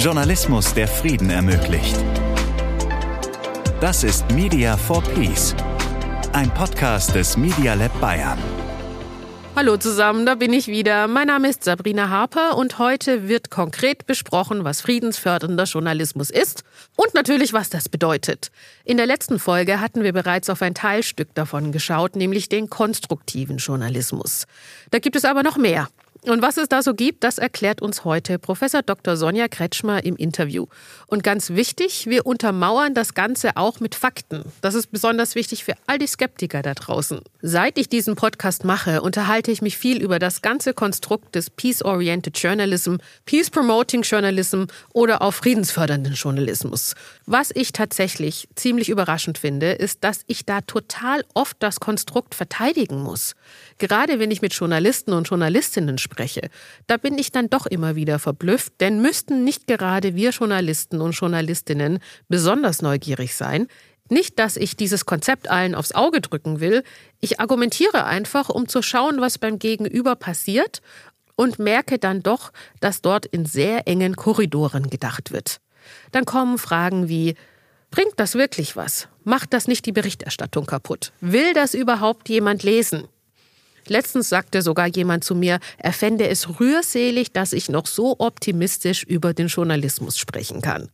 Journalismus, der Frieden ermöglicht. Das ist Media for Peace, ein Podcast des Media Lab Bayern. Hallo zusammen, da bin ich wieder. Mein Name ist Sabrina Harper und heute wird konkret besprochen, was friedensfördernder Journalismus ist und natürlich, was das bedeutet. In der letzten Folge hatten wir bereits auf ein Teilstück davon geschaut, nämlich den konstruktiven Journalismus. Da gibt es aber noch mehr. Und was es da so gibt, das erklärt uns heute Professor Dr. Sonja Kretschmer im Interview. Und ganz wichtig, wir untermauern das Ganze auch mit Fakten. Das ist besonders wichtig für all die Skeptiker da draußen. Seit ich diesen Podcast mache, unterhalte ich mich viel über das ganze Konstrukt des Peace-Oriented Journalism, Peace-Promoting Journalism oder auch friedensfördernden Journalismus. Was ich tatsächlich ziemlich überraschend finde, ist, dass ich da total oft das Konstrukt verteidigen muss. Gerade wenn ich mit Journalisten und Journalistinnen spreche, da bin ich dann doch immer wieder verblüfft, denn müssten nicht gerade wir Journalisten und Journalistinnen besonders neugierig sein? Nicht, dass ich dieses Konzept allen aufs Auge drücken will, ich argumentiere einfach, um zu schauen, was beim Gegenüber passiert und merke dann doch, dass dort in sehr engen Korridoren gedacht wird. Dann kommen Fragen wie Bringt das wirklich was? Macht das nicht die Berichterstattung kaputt? Will das überhaupt jemand lesen? Letztens sagte sogar jemand zu mir, er fände es rührselig, dass ich noch so optimistisch über den Journalismus sprechen kann.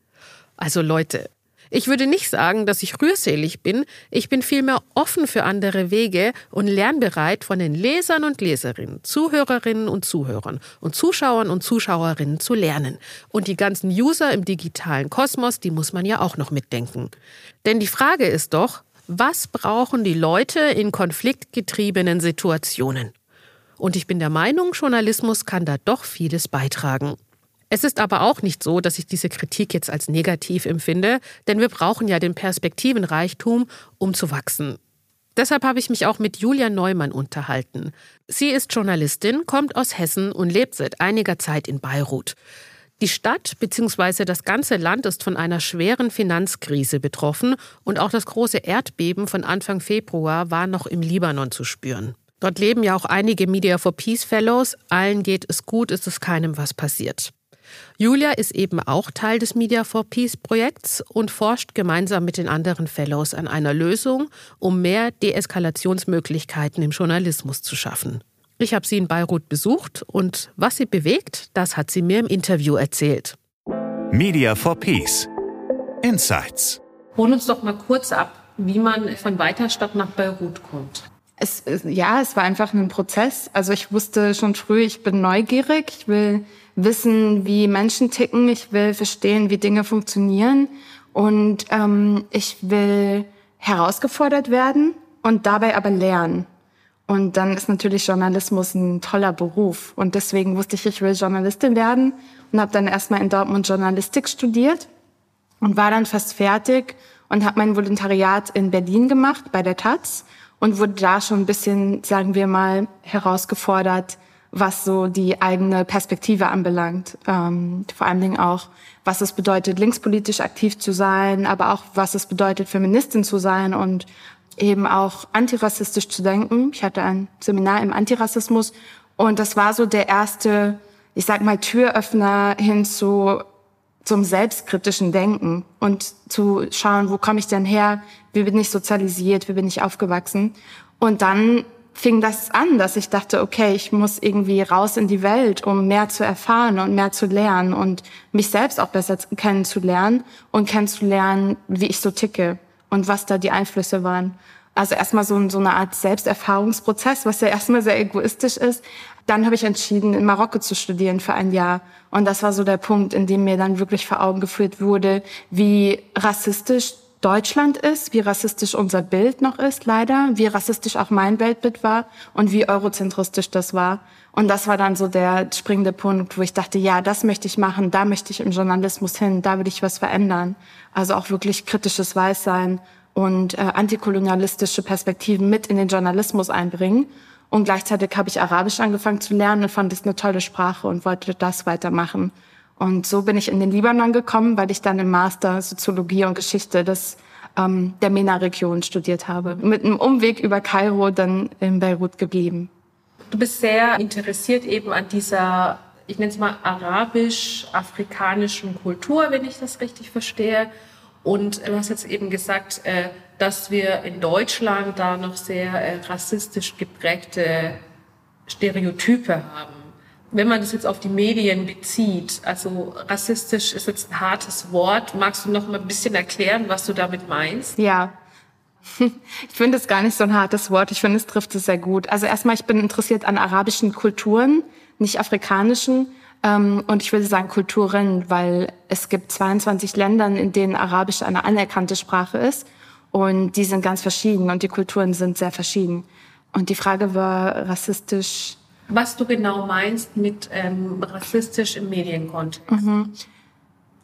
Also Leute, ich würde nicht sagen, dass ich rührselig bin, ich bin vielmehr offen für andere Wege und lernbereit von den Lesern und Leserinnen, Zuhörerinnen und Zuhörern und Zuschauern und Zuschauerinnen zu lernen. Und die ganzen User im digitalen Kosmos, die muss man ja auch noch mitdenken. Denn die Frage ist doch, was brauchen die Leute in konfliktgetriebenen Situationen? Und ich bin der Meinung, Journalismus kann da doch vieles beitragen. Es ist aber auch nicht so, dass ich diese Kritik jetzt als negativ empfinde, denn wir brauchen ja den Perspektivenreichtum, um zu wachsen. Deshalb habe ich mich auch mit Julia Neumann unterhalten. Sie ist Journalistin, kommt aus Hessen und lebt seit einiger Zeit in Beirut. Die Stadt bzw. das ganze Land ist von einer schweren Finanzkrise betroffen und auch das große Erdbeben von Anfang Februar war noch im Libanon zu spüren. Dort leben ja auch einige Media for Peace Fellows. Allen geht es gut, ist es keinem was passiert. Julia ist eben auch Teil des Media for Peace Projekts und forscht gemeinsam mit den anderen Fellows an einer Lösung, um mehr Deeskalationsmöglichkeiten im Journalismus zu schaffen. Ich habe sie in Beirut besucht und was sie bewegt, das hat sie mir im Interview erzählt. Media for Peace. Insights. Hol uns doch mal kurz ab, wie man von Weiterstadt nach Beirut kommt. Es, ja, es war einfach ein Prozess. Also ich wusste schon früh, ich bin neugierig, ich will wissen, wie Menschen ticken, ich will verstehen, wie Dinge funktionieren und ähm, ich will herausgefordert werden und dabei aber lernen. Und dann ist natürlich Journalismus ein toller Beruf. Und deswegen wusste ich, ich will Journalistin werden und habe dann erstmal in Dortmund Journalistik studiert und war dann fast fertig und habe mein Volontariat in Berlin gemacht bei der Taz und wurde da schon ein bisschen, sagen wir mal, herausgefordert, was so die eigene Perspektive anbelangt. Ähm, vor allen Dingen auch, was es bedeutet, linkspolitisch aktiv zu sein, aber auch, was es bedeutet, Feministin zu sein und eben auch antirassistisch zu denken. Ich hatte ein Seminar im Antirassismus und das war so der erste, ich sag mal, Türöffner hin zu zum selbstkritischen Denken und zu schauen, wo komme ich denn her, wie bin ich sozialisiert, wie bin ich aufgewachsen. Und dann fing das an, dass ich dachte, okay, ich muss irgendwie raus in die Welt, um mehr zu erfahren und mehr zu lernen und mich selbst auch besser kennenzulernen und kennenzulernen, wie ich so ticke und was da die Einflüsse waren. Also erstmal so, so eine Art Selbsterfahrungsprozess, was ja erstmal sehr egoistisch ist. Dann habe ich entschieden, in Marokko zu studieren für ein Jahr. Und das war so der Punkt, in dem mir dann wirklich vor Augen geführt wurde, wie rassistisch Deutschland ist, wie rassistisch unser Bild noch ist, leider, wie rassistisch auch mein Weltbild war und wie eurozentristisch das war. Und das war dann so der springende Punkt, wo ich dachte, ja, das möchte ich machen, da möchte ich im Journalismus hin, da will ich was verändern. Also auch wirklich kritisches Weißsein und äh, antikolonialistische Perspektiven mit in den Journalismus einbringen. Und gleichzeitig habe ich Arabisch angefangen zu lernen und fand es eine tolle Sprache und wollte das weitermachen. Und so bin ich in den Libanon gekommen, weil ich dann im Master Soziologie und Geschichte des, ähm, der MENA-Region studiert habe. Mit einem Umweg über Kairo dann in Beirut geblieben. Du bist sehr interessiert eben an dieser ich nenne es mal arabisch-afrikanischen Kultur, wenn ich das richtig verstehe. Und du hast jetzt eben gesagt, äh, dass wir in Deutschland da noch sehr äh, rassistisch geprägte Stereotype haben. Wenn man das jetzt auf die Medien bezieht, also rassistisch ist jetzt ein hartes Wort, magst du noch mal ein bisschen erklären, was du damit meinst? Ja. Ich finde es gar nicht so ein hartes Wort. Ich finde, es trifft es sehr gut. Also erstmal, ich bin interessiert an arabischen Kulturen, nicht afrikanischen. Ähm, und ich würde sagen Kulturen, weil es gibt 22 Länder, in denen Arabisch eine anerkannte Sprache ist. Und die sind ganz verschieden und die Kulturen sind sehr verschieden. Und die Frage war rassistisch. Was du genau meinst mit ähm, rassistisch im Medienkontext? Mhm.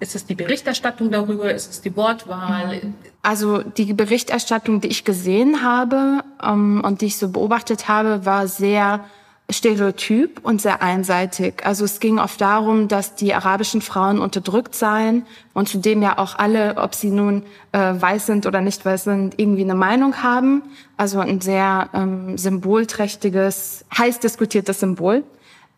Ist es die Berichterstattung darüber? Ist es die Wortwahl? Also die Berichterstattung, die ich gesehen habe ähm, und die ich so beobachtet habe, war sehr stereotyp und sehr einseitig. Also es ging oft darum, dass die arabischen Frauen unterdrückt seien und zudem ja auch alle, ob sie nun äh, weiß sind oder nicht weiß sind, irgendwie eine Meinung haben. Also ein sehr ähm, symbolträchtiges, heiß diskutiertes Symbol.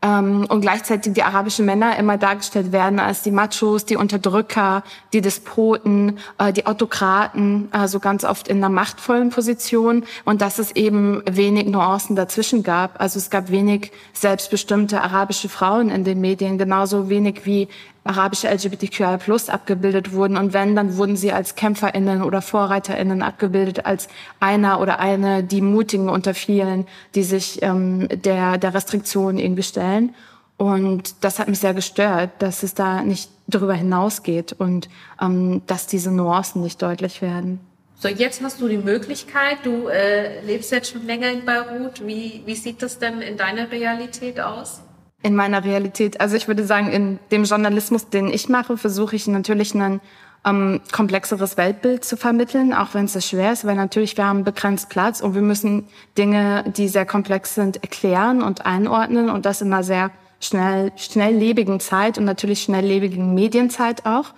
Ähm, und gleichzeitig die arabischen Männer immer dargestellt werden als die Machos, die Unterdrücker, die Despoten, äh, die Autokraten, also ganz oft in einer machtvollen Position und dass es eben wenig Nuancen dazwischen gab. Also es gab wenig selbstbestimmte arabische Frauen in den Medien, genauso wenig wie arabische LGBTQI plus abgebildet wurden. Und wenn, dann wurden sie als KämpferInnen oder VorreiterInnen abgebildet, als einer oder eine, die Mutigen unter vielen, die sich ähm, der, der Restriktion irgendwie stellen. Und das hat mich sehr gestört, dass es da nicht darüber hinausgeht und ähm, dass diese Nuancen nicht deutlich werden. So, jetzt hast du die Möglichkeit, du äh, lebst jetzt schon länger in Beirut. Wie, wie sieht das denn in deiner Realität aus? In meiner Realität. Also ich würde sagen, in dem Journalismus, den ich mache, versuche ich natürlich ein ähm, komplexeres Weltbild zu vermitteln, auch wenn es das schwer ist, weil natürlich wir haben begrenzt Platz und wir müssen Dinge, die sehr komplex sind, erklären und einordnen und das in einer sehr schnell, schnelllebigen Zeit und natürlich schnelllebigen Medienzeit auch.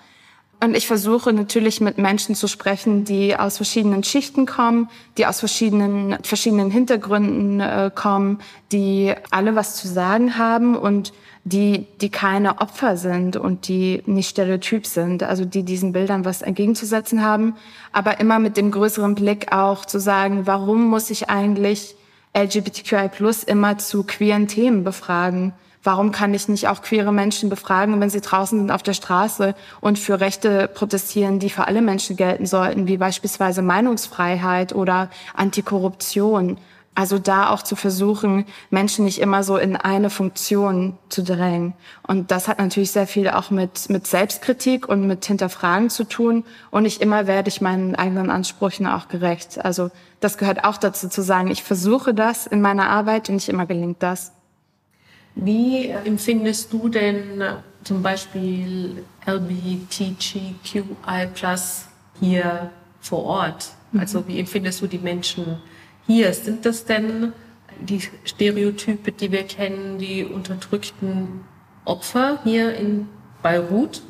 Und ich versuche natürlich mit Menschen zu sprechen, die aus verschiedenen Schichten kommen, die aus verschiedenen, verschiedenen Hintergründen äh, kommen, die alle was zu sagen haben und die, die keine Opfer sind und die nicht stereotyp sind, also die diesen Bildern was entgegenzusetzen haben, aber immer mit dem größeren Blick auch zu sagen, warum muss ich eigentlich LGBTQI plus immer zu queeren Themen befragen? Warum kann ich nicht auch queere Menschen befragen, wenn sie draußen sind auf der Straße und für Rechte protestieren, die für alle Menschen gelten sollten, wie beispielsweise Meinungsfreiheit oder Antikorruption? Also da auch zu versuchen, Menschen nicht immer so in eine Funktion zu drängen. Und das hat natürlich sehr viel auch mit, mit Selbstkritik und mit Hinterfragen zu tun. Und nicht immer werde ich meinen eigenen Ansprüchen auch gerecht. Also das gehört auch dazu zu sagen, ich versuche das in meiner Arbeit und nicht immer gelingt das. Wie empfindest du denn zum Beispiel LGBTQI hier vor Ort? Mhm. Also wie empfindest du die Menschen hier? Sind das denn die Stereotype, die wir kennen, die unterdrückten Opfer hier in Beirut?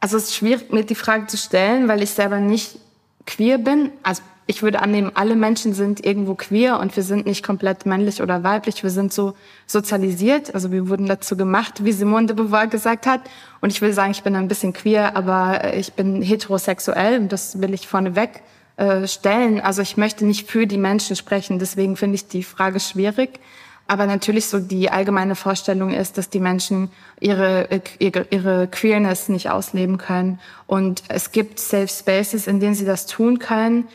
Also es ist schwierig, mir die Frage zu stellen, weil ich selber nicht queer bin. Also ich würde annehmen, alle Menschen sind irgendwo queer und wir sind nicht komplett männlich oder weiblich. Wir sind so sozialisiert, also wir wurden dazu gemacht, wie Simone de Beauvoir gesagt hat. Und ich will sagen, ich bin ein bisschen queer, aber ich bin heterosexuell und das will ich vorneweg äh, stellen. Also ich möchte nicht für die Menschen sprechen, deswegen finde ich die Frage schwierig. Aber natürlich so die allgemeine Vorstellung ist, dass die Menschen ihre, ihre, ihre Queerness nicht ausleben können. Und es gibt Safe Spaces, in denen sie das tun können.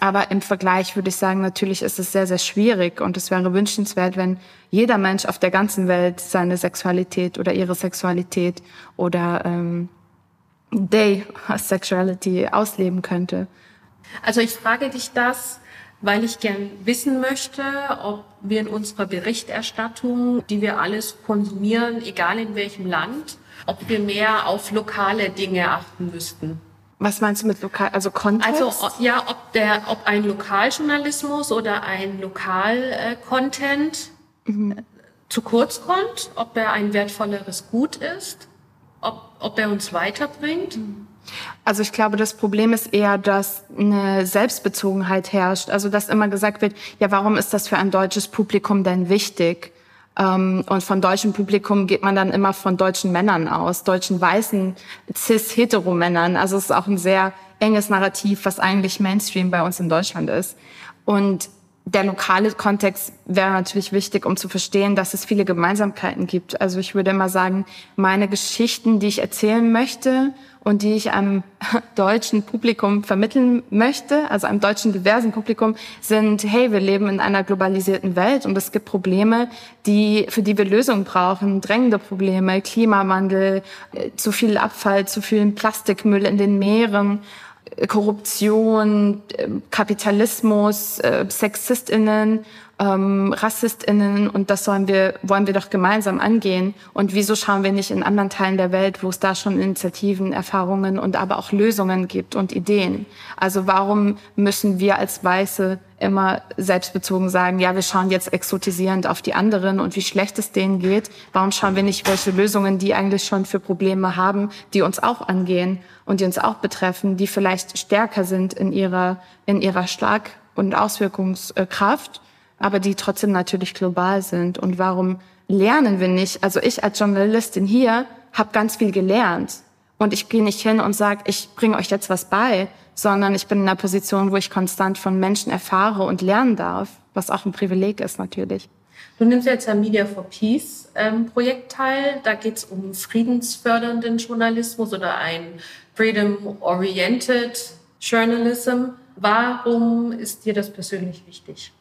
Aber im Vergleich würde ich sagen, natürlich ist es sehr, sehr schwierig und es wäre wünschenswert, wenn jeder Mensch auf der ganzen Welt seine Sexualität oder ihre Sexualität oder ähm, Day Sexuality ausleben könnte. Also ich frage dich das, weil ich gern wissen möchte, ob wir in unserer Berichterstattung, die wir alles konsumieren, egal in welchem Land, ob wir mehr auf lokale Dinge achten müssten. Was meinst du mit lokal, also Kontext? Also ja, ob der, ob ein Lokaljournalismus oder ein Lokal-Content äh, mhm. zu kurz kommt, ob er ein wertvolleres Gut ist, ob, ob er uns weiterbringt. Mhm. Also ich glaube, das Problem ist eher, dass eine Selbstbezogenheit herrscht. Also dass immer gesagt wird, ja, warum ist das für ein deutsches Publikum denn wichtig? Ähm, und von deutschem Publikum geht man dann immer von deutschen Männern aus, deutschen weißen cis-hetero-Männern. Also es ist auch ein sehr enges Narrativ, was eigentlich Mainstream bei uns in Deutschland ist. Und der lokale Kontext wäre natürlich wichtig, um zu verstehen, dass es viele Gemeinsamkeiten gibt. Also ich würde immer sagen, meine Geschichten, die ich erzählen möchte und die ich einem deutschen Publikum vermitteln möchte, also einem deutschen diversen Publikum, sind, hey, wir leben in einer globalisierten Welt und es gibt Probleme, die, für die wir Lösungen brauchen, drängende Probleme, Klimawandel, äh, zu viel Abfall, zu viel Plastikmüll in den Meeren, Korruption, ähm, Kapitalismus, äh, SexistInnen, ähm, RassistInnen und das sollen wir, wollen wir doch gemeinsam angehen. Und wieso schauen wir nicht in anderen Teilen der Welt, wo es da schon Initiativen, Erfahrungen und aber auch Lösungen gibt und Ideen? Also warum müssen wir als Weiße immer selbstbezogen sagen, ja, wir schauen jetzt exotisierend auf die anderen und wie schlecht es denen geht. Warum schauen wir nicht, welche Lösungen die eigentlich schon für Probleme haben, die uns auch angehen und die uns auch betreffen, die vielleicht stärker sind in ihrer, in ihrer Schlag- und Auswirkungskraft, aber die trotzdem natürlich global sind. Und warum lernen wir nicht? Also ich als Journalistin hier habe ganz viel gelernt. Und ich gehe nicht hin und sage, ich bringe euch jetzt was bei, sondern ich bin in einer Position, wo ich konstant von Menschen erfahre und lernen darf, was auch ein Privileg ist natürlich. Du nimmst jetzt am Media for Peace ähm, Projekt teil. Da geht es um friedensfördernden Journalismus oder ein Freedom-Oriented Journalism. Warum ist dir das persönlich wichtig?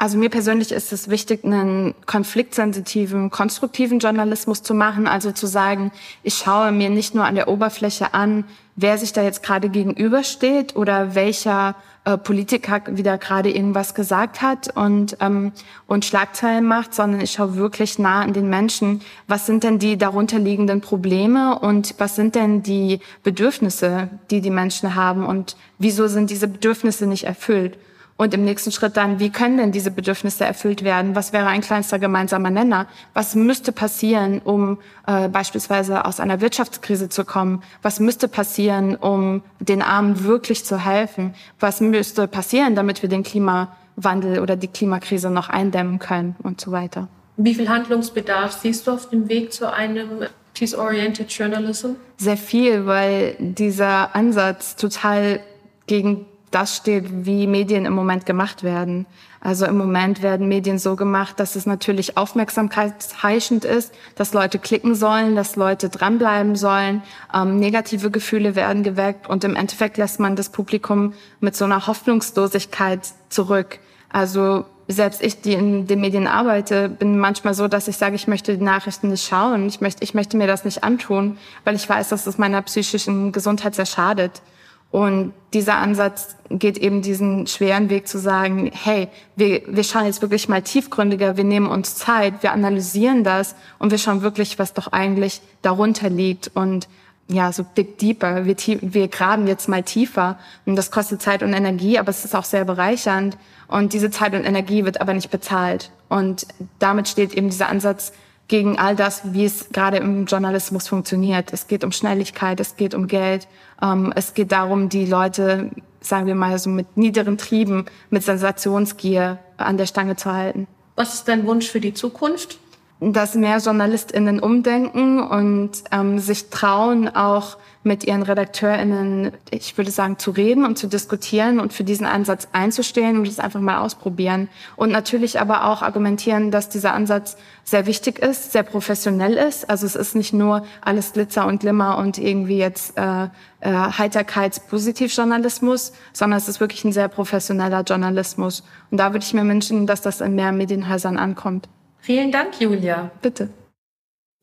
Also mir persönlich ist es wichtig, einen konfliktsensitiven, konstruktiven Journalismus zu machen. Also zu sagen, ich schaue mir nicht nur an der Oberfläche an, wer sich da jetzt gerade gegenübersteht oder welcher äh, Politiker wieder gerade irgendwas gesagt hat und, ähm, und Schlagzeilen macht, sondern ich schaue wirklich nah an den Menschen. Was sind denn die darunterliegenden Probleme und was sind denn die Bedürfnisse, die die Menschen haben und wieso sind diese Bedürfnisse nicht erfüllt? Und im nächsten Schritt dann, wie können denn diese Bedürfnisse erfüllt werden? Was wäre ein kleinster gemeinsamer Nenner? Was müsste passieren, um äh, beispielsweise aus einer Wirtschaftskrise zu kommen? Was müsste passieren, um den Armen wirklich zu helfen? Was müsste passieren, damit wir den Klimawandel oder die Klimakrise noch eindämmen können und so weiter? Wie viel Handlungsbedarf siehst du auf dem Weg zu einem Peace-Oriented Journalism? Sehr viel, weil dieser Ansatz total gegen das steht, wie Medien im Moment gemacht werden. Also im Moment werden Medien so gemacht, dass es natürlich aufmerksamkeitsheischend ist, dass Leute klicken sollen, dass Leute dranbleiben sollen, ähm, negative Gefühle werden geweckt und im Endeffekt lässt man das Publikum mit so einer Hoffnungslosigkeit zurück. Also selbst ich, die in den Medien arbeite, bin manchmal so, dass ich sage, ich möchte die Nachrichten nicht schauen, ich möchte, ich möchte mir das nicht antun, weil ich weiß, dass es meiner psychischen Gesundheit sehr schadet. Und dieser Ansatz geht eben diesen schweren Weg zu sagen, hey, wir, wir schauen jetzt wirklich mal tiefgründiger, wir nehmen uns Zeit, wir analysieren das und wir schauen wirklich, was doch eigentlich darunter liegt. Und ja, so dig deeper, wir, wir graben jetzt mal tiefer. Und das kostet Zeit und Energie, aber es ist auch sehr bereichernd. Und diese Zeit und Energie wird aber nicht bezahlt. Und damit steht eben dieser Ansatz, gegen all das, wie es gerade im Journalismus funktioniert. Es geht um Schnelligkeit, es geht um Geld, ähm, es geht darum, die Leute, sagen wir mal so mit niederen Trieben, mit Sensationsgier an der Stange zu halten. Was ist dein Wunsch für die Zukunft? Dass mehr JournalistInnen umdenken und ähm, sich trauen, auch mit ihren RedakteurInnen, ich würde sagen, zu reden und zu diskutieren und für diesen Ansatz einzustehen und es einfach mal ausprobieren. Und natürlich aber auch argumentieren, dass dieser Ansatz sehr wichtig ist, sehr professionell ist. Also es ist nicht nur alles Glitzer und Glimmer und irgendwie jetzt äh, äh, Heiterkeits-Positivjournalismus, sondern es ist wirklich ein sehr professioneller Journalismus. Und da würde ich mir wünschen, dass das in mehr Medienhäusern ankommt. Vielen Dank, Julia. Bitte.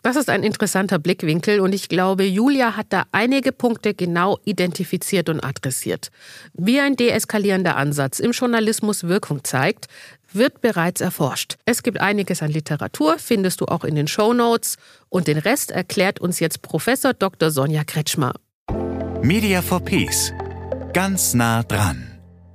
Das ist ein interessanter Blickwinkel und ich glaube, Julia hat da einige Punkte genau identifiziert und adressiert. Wie ein deeskalierender Ansatz im Journalismus Wirkung zeigt, wird bereits erforscht. Es gibt einiges an Literatur, findest du auch in den Show Notes und den Rest erklärt uns jetzt Professor Dr. Sonja Kretschmer. Media for Peace. Ganz nah dran.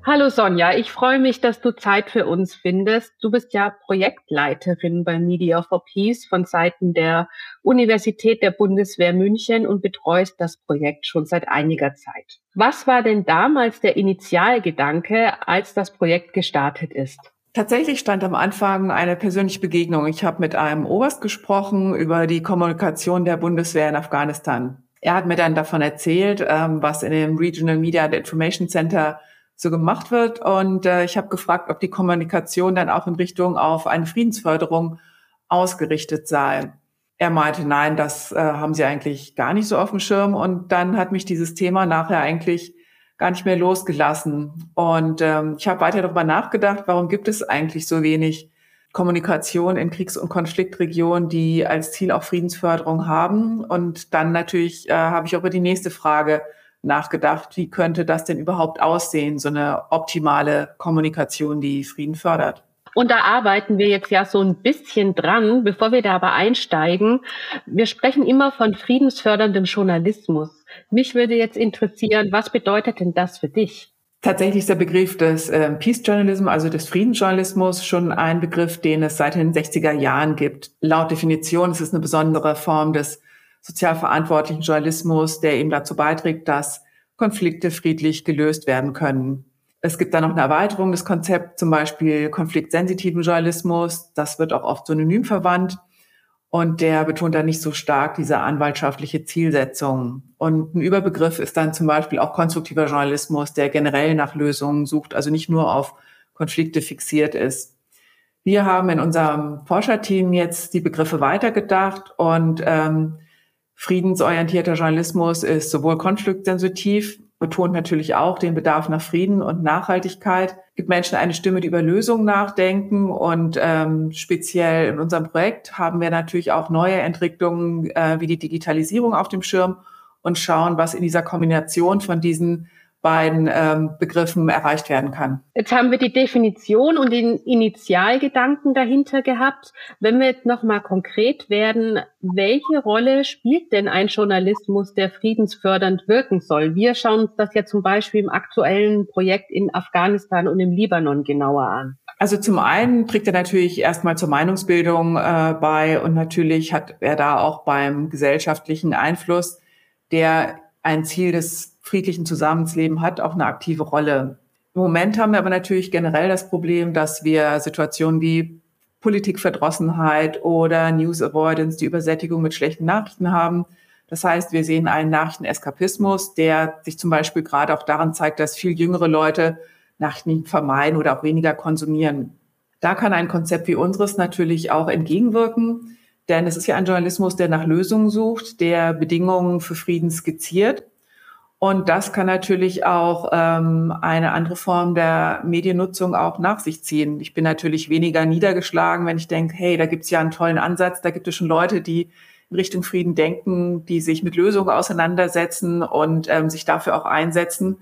Hallo Sonja, ich freue mich, dass du Zeit für uns findest. Du bist ja Projektleiterin bei Media for Peace von Seiten der Universität der Bundeswehr München und betreust das Projekt schon seit einiger Zeit. Was war denn damals der Initialgedanke, als das Projekt gestartet ist? Tatsächlich stand am Anfang eine persönliche Begegnung. Ich habe mit einem Oberst gesprochen über die Kommunikation der Bundeswehr in Afghanistan. Er hat mir dann davon erzählt, ähm, was in dem Regional Media and Information Center so gemacht wird. Und äh, ich habe gefragt, ob die Kommunikation dann auch in Richtung auf eine Friedensförderung ausgerichtet sei. Er meinte, nein, das äh, haben sie eigentlich gar nicht so auf dem Schirm. Und dann hat mich dieses Thema nachher eigentlich gar nicht mehr losgelassen. Und ähm, ich habe weiter darüber nachgedacht, warum gibt es eigentlich so wenig Kommunikation in Kriegs- und Konfliktregionen, die als Ziel auch Friedensförderung haben. Und dann natürlich äh, habe ich auch über die nächste Frage nachgedacht, wie könnte das denn überhaupt aussehen, so eine optimale Kommunikation, die Frieden fördert. Und da arbeiten wir jetzt ja so ein bisschen dran. Bevor wir da aber einsteigen, wir sprechen immer von friedensförderndem Journalismus. Mich würde jetzt interessieren, was bedeutet denn das für dich? Tatsächlich ist der Begriff des äh, Peace Journalism, also des Friedensjournalismus, schon ein Begriff, den es seit den 60er Jahren gibt. Laut Definition ist es eine besondere Form des sozial verantwortlichen Journalismus, der eben dazu beiträgt, dass Konflikte friedlich gelöst werden können. Es gibt da noch eine Erweiterung des Konzepts, zum Beispiel konfliktsensitiven Journalismus. Das wird auch oft synonym verwandt. Und der betont dann nicht so stark diese anwaltschaftliche Zielsetzung. Und ein Überbegriff ist dann zum Beispiel auch konstruktiver Journalismus, der generell nach Lösungen sucht, also nicht nur auf Konflikte fixiert ist. Wir haben in unserem Forscherteam jetzt die Begriffe weitergedacht und ähm, friedensorientierter Journalismus ist sowohl konfliktsensitiv betont natürlich auch den Bedarf nach Frieden und Nachhaltigkeit, gibt Menschen eine Stimme, die über Lösungen nachdenken. Und ähm, speziell in unserem Projekt haben wir natürlich auch neue Entwicklungen äh, wie die Digitalisierung auf dem Schirm und schauen, was in dieser Kombination von diesen beiden ähm, Begriffen erreicht werden kann. Jetzt haben wir die Definition und den Initialgedanken dahinter gehabt. Wenn wir jetzt nochmal konkret werden, welche Rolle spielt denn ein Journalismus, der friedensfördernd wirken soll? Wir schauen uns das ja zum Beispiel im aktuellen Projekt in Afghanistan und im Libanon genauer an. Also zum einen trägt er natürlich erstmal zur Meinungsbildung äh, bei und natürlich hat er da auch beim gesellschaftlichen Einfluss, der ein Ziel des friedlichen Zusammenleben hat, auch eine aktive Rolle. Im Moment haben wir aber natürlich generell das Problem, dass wir Situationen wie Politikverdrossenheit oder News Avoidance, die Übersättigung mit schlechten Nachrichten haben. Das heißt, wir sehen einen Nachrichteneskapismus, der sich zum Beispiel gerade auch daran zeigt, dass viel jüngere Leute Nachrichten vermeiden oder auch weniger konsumieren. Da kann ein Konzept wie unseres natürlich auch entgegenwirken, denn es ist ja ein Journalismus, der nach Lösungen sucht, der Bedingungen für Frieden skizziert und das kann natürlich auch ähm, eine andere Form der Mediennutzung auch nach sich ziehen. Ich bin natürlich weniger niedergeschlagen, wenn ich denke, hey, da gibt's ja einen tollen Ansatz, da gibt es schon Leute, die in Richtung Frieden denken, die sich mit Lösungen auseinandersetzen und ähm, sich dafür auch einsetzen.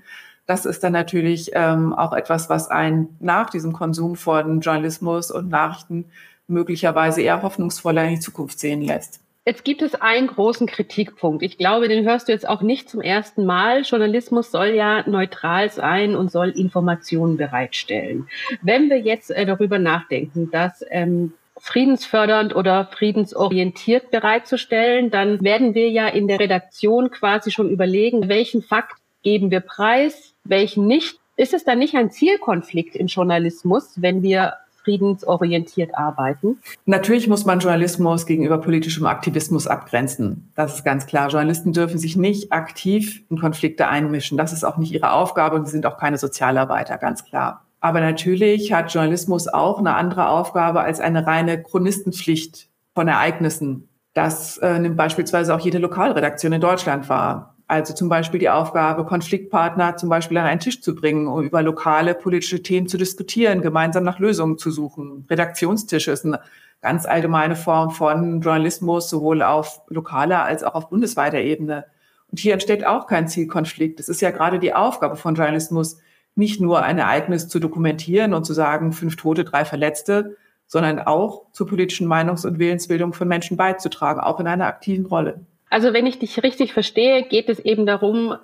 Das ist dann natürlich ähm, auch etwas, was einen nach diesem Konsum von Journalismus und Nachrichten möglicherweise eher hoffnungsvoller in die Zukunft sehen lässt. Jetzt gibt es einen großen Kritikpunkt. Ich glaube, den hörst du jetzt auch nicht zum ersten Mal. Journalismus soll ja neutral sein und soll Informationen bereitstellen. Wenn wir jetzt äh, darüber nachdenken, dass ähm, friedensfördernd oder friedensorientiert bereitzustellen, dann werden wir ja in der Redaktion quasi schon überlegen, welchen Fakt geben wir preis, welchen nicht. Ist es dann nicht ein Zielkonflikt im Journalismus, wenn wir friedensorientiert arbeiten? Natürlich muss man Journalismus gegenüber politischem Aktivismus abgrenzen. Das ist ganz klar. Journalisten dürfen sich nicht aktiv in Konflikte einmischen. Das ist auch nicht ihre Aufgabe und sie sind auch keine Sozialarbeiter, ganz klar. Aber natürlich hat Journalismus auch eine andere Aufgabe als eine reine Chronistenpflicht von Ereignissen. Das äh, nimmt beispielsweise auch jede Lokalredaktion in Deutschland wahr. Also zum Beispiel die Aufgabe, Konfliktpartner zum Beispiel an einen Tisch zu bringen, um über lokale politische Themen zu diskutieren, gemeinsam nach Lösungen zu suchen. Redaktionstische ist eine ganz allgemeine Form von Journalismus, sowohl auf lokaler als auch auf bundesweiter Ebene. Und hier entsteht auch kein Zielkonflikt. Es ist ja gerade die Aufgabe von Journalismus, nicht nur ein Ereignis zu dokumentieren und zu sagen, fünf Tote, drei Verletzte, sondern auch zur politischen Meinungs- und Willensbildung von Menschen beizutragen, auch in einer aktiven Rolle. Also wenn ich dich richtig verstehe, geht es eben darum,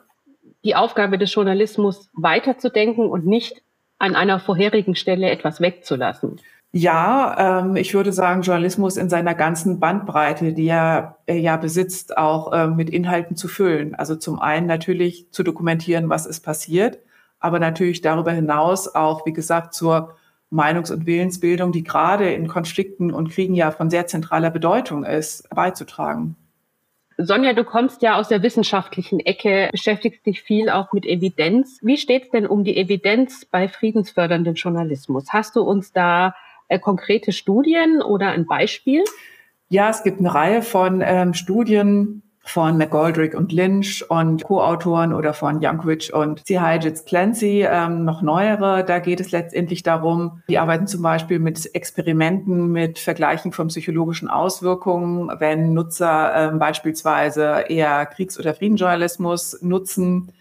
die Aufgabe des Journalismus weiterzudenken und nicht an einer vorherigen Stelle etwas wegzulassen. Ja, ähm, ich würde sagen, Journalismus in seiner ganzen Bandbreite, die er äh, ja besitzt, auch äh, mit Inhalten zu füllen. Also zum einen natürlich zu dokumentieren, was ist passiert, aber natürlich darüber hinaus auch, wie gesagt, zur Meinungs- und Willensbildung, die gerade in Konflikten und Kriegen ja von sehr zentraler Bedeutung ist, beizutragen. Sonja, du kommst ja aus der wissenschaftlichen Ecke, beschäftigst dich viel auch mit Evidenz. Wie steht es denn um die Evidenz bei friedensförderndem Journalismus? Hast du uns da äh, konkrete Studien oder ein Beispiel? Ja, es gibt eine Reihe von ähm, Studien, von McGoldrick und Lynch und Co-Autoren oder von Jankovic und C. Hygits Clancy, ähm, noch neuere. Da geht es letztendlich darum, die arbeiten zum Beispiel mit Experimenten, mit Vergleichen von psychologischen Auswirkungen, wenn Nutzer ähm, beispielsweise eher Kriegs- oder Friedenjournalismus nutzen.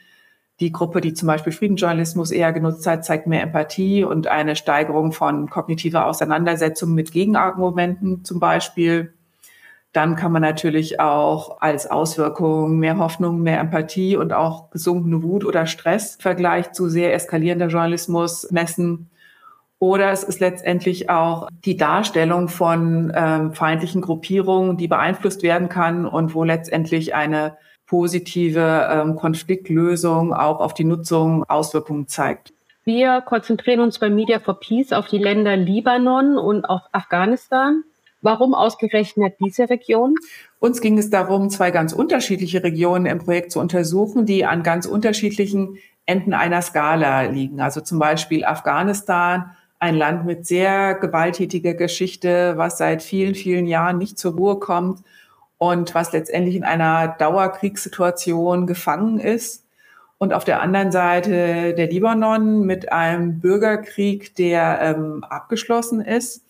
Die Gruppe, die zum Beispiel Friedenjournalismus eher genutzt hat, zeigt mehr Empathie und eine Steigerung von kognitiver Auseinandersetzung mit Gegenargumenten zum Beispiel. Dann kann man natürlich auch als Auswirkung mehr Hoffnung, mehr Empathie und auch gesunkene Wut oder Stress im Vergleich zu sehr eskalierender Journalismus messen. Oder es ist letztendlich auch die Darstellung von ähm, feindlichen Gruppierungen, die beeinflusst werden kann und wo letztendlich eine positive ähm, Konfliktlösung auch auf die Nutzung Auswirkungen zeigt. Wir konzentrieren uns bei Media for Peace auf die Länder Libanon und auf Afghanistan. Warum ausgerechnet diese Region? Uns ging es darum, zwei ganz unterschiedliche Regionen im Projekt zu untersuchen, die an ganz unterschiedlichen Enden einer Skala liegen. Also zum Beispiel Afghanistan, ein Land mit sehr gewalttätiger Geschichte, was seit vielen, vielen Jahren nicht zur Ruhe kommt und was letztendlich in einer Dauerkriegssituation gefangen ist. Und auf der anderen Seite der Libanon mit einem Bürgerkrieg, der ähm, abgeschlossen ist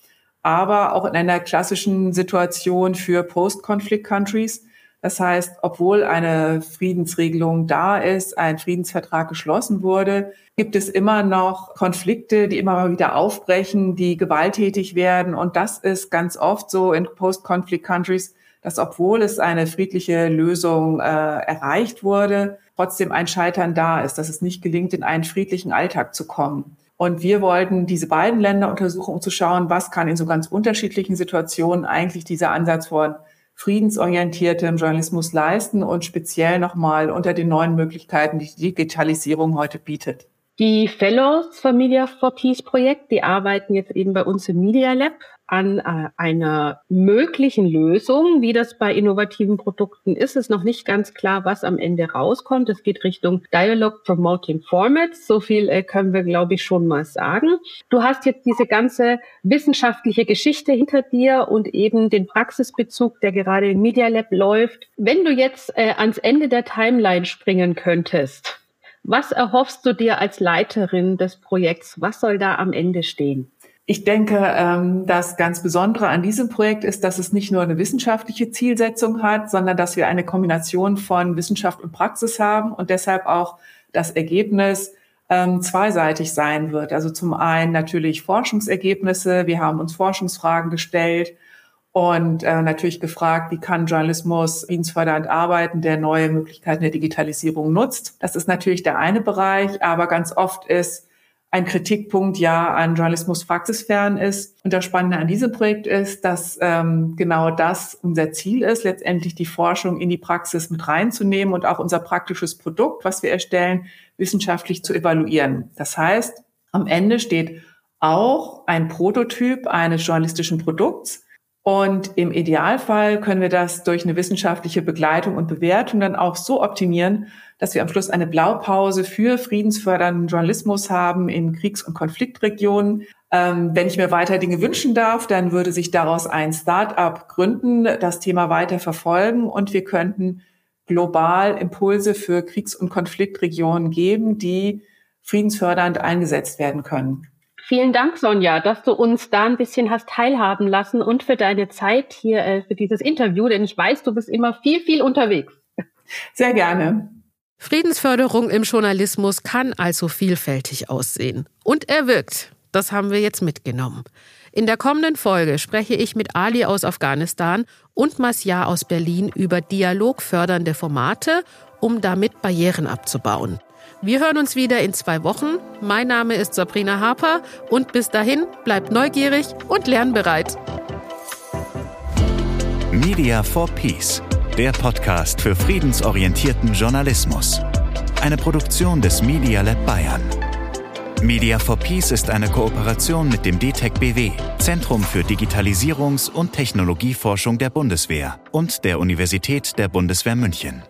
aber auch in einer klassischen Situation für Post-Conflict-Countries. Das heißt, obwohl eine Friedensregelung da ist, ein Friedensvertrag geschlossen wurde, gibt es immer noch Konflikte, die immer mal wieder aufbrechen, die gewalttätig werden. Und das ist ganz oft so in Post-Conflict-Countries, dass obwohl es eine friedliche Lösung äh, erreicht wurde, trotzdem ein Scheitern da ist, dass es nicht gelingt, in einen friedlichen Alltag zu kommen. Und wir wollten diese beiden Länder untersuchen, um zu schauen, was kann in so ganz unterschiedlichen Situationen eigentlich dieser Ansatz von friedensorientiertem Journalismus leisten und speziell nochmal unter den neuen Möglichkeiten, die die Digitalisierung heute bietet. Die Fellows vom Media for Peace Projekt, die arbeiten jetzt eben bei uns im Media Lab an äh, einer möglichen Lösung. Wie das bei innovativen Produkten ist, ist noch nicht ganz klar, was am Ende rauskommt. Es geht Richtung Dialogue Promoting Formats. So viel äh, können wir, glaube ich, schon mal sagen. Du hast jetzt diese ganze wissenschaftliche Geschichte hinter dir und eben den Praxisbezug, der gerade im Media Lab läuft. Wenn du jetzt äh, ans Ende der Timeline springen könntest, was erhoffst du dir als Leiterin des Projekts? Was soll da am Ende stehen? Ich denke, ähm, das ganz Besondere an diesem Projekt ist, dass es nicht nur eine wissenschaftliche Zielsetzung hat, sondern dass wir eine Kombination von Wissenschaft und Praxis haben und deshalb auch das Ergebnis ähm, zweiseitig sein wird. Also zum einen natürlich Forschungsergebnisse. Wir haben uns Forschungsfragen gestellt und äh, natürlich gefragt, wie kann Journalismus friedensfördernd arbeiten, der neue Möglichkeiten der Digitalisierung nutzt. Das ist natürlich der eine Bereich, aber ganz oft ist ein Kritikpunkt ja an Journalismus praxisfern ist. Und das Spannende an diesem Projekt ist, dass ähm, genau das unser Ziel ist, letztendlich die Forschung in die Praxis mit reinzunehmen und auch unser praktisches Produkt, was wir erstellen, wissenschaftlich zu evaluieren. Das heißt, am Ende steht auch ein Prototyp eines journalistischen Produkts. Und im Idealfall können wir das durch eine wissenschaftliche Begleitung und Bewertung dann auch so optimieren, dass wir am Schluss eine Blaupause für friedensfördernden Journalismus haben in Kriegs- und Konfliktregionen. Ähm, wenn ich mir weiter Dinge wünschen darf, dann würde sich daraus ein Start-up gründen, das Thema weiter verfolgen und wir könnten global Impulse für Kriegs- und Konfliktregionen geben, die friedensfördernd eingesetzt werden können. Vielen Dank, Sonja, dass du uns da ein bisschen hast teilhaben lassen und für deine Zeit hier äh, für dieses Interview, denn ich weiß, du bist immer viel, viel unterwegs. Sehr gerne. Friedensförderung im Journalismus kann also vielfältig aussehen. Und er wirkt. Das haben wir jetzt mitgenommen. In der kommenden Folge spreche ich mit Ali aus Afghanistan und Masja aus Berlin über dialogfördernde Formate, um damit Barrieren abzubauen. Wir hören uns wieder in zwei Wochen. Mein Name ist Sabrina Harper und bis dahin bleibt neugierig und lernbereit. Media for Peace der Podcast für friedensorientierten Journalismus. Eine Produktion des Media Lab Bayern. Media for Peace ist eine Kooperation mit dem DTEC BW, Zentrum für Digitalisierungs- und Technologieforschung der Bundeswehr und der Universität der Bundeswehr München.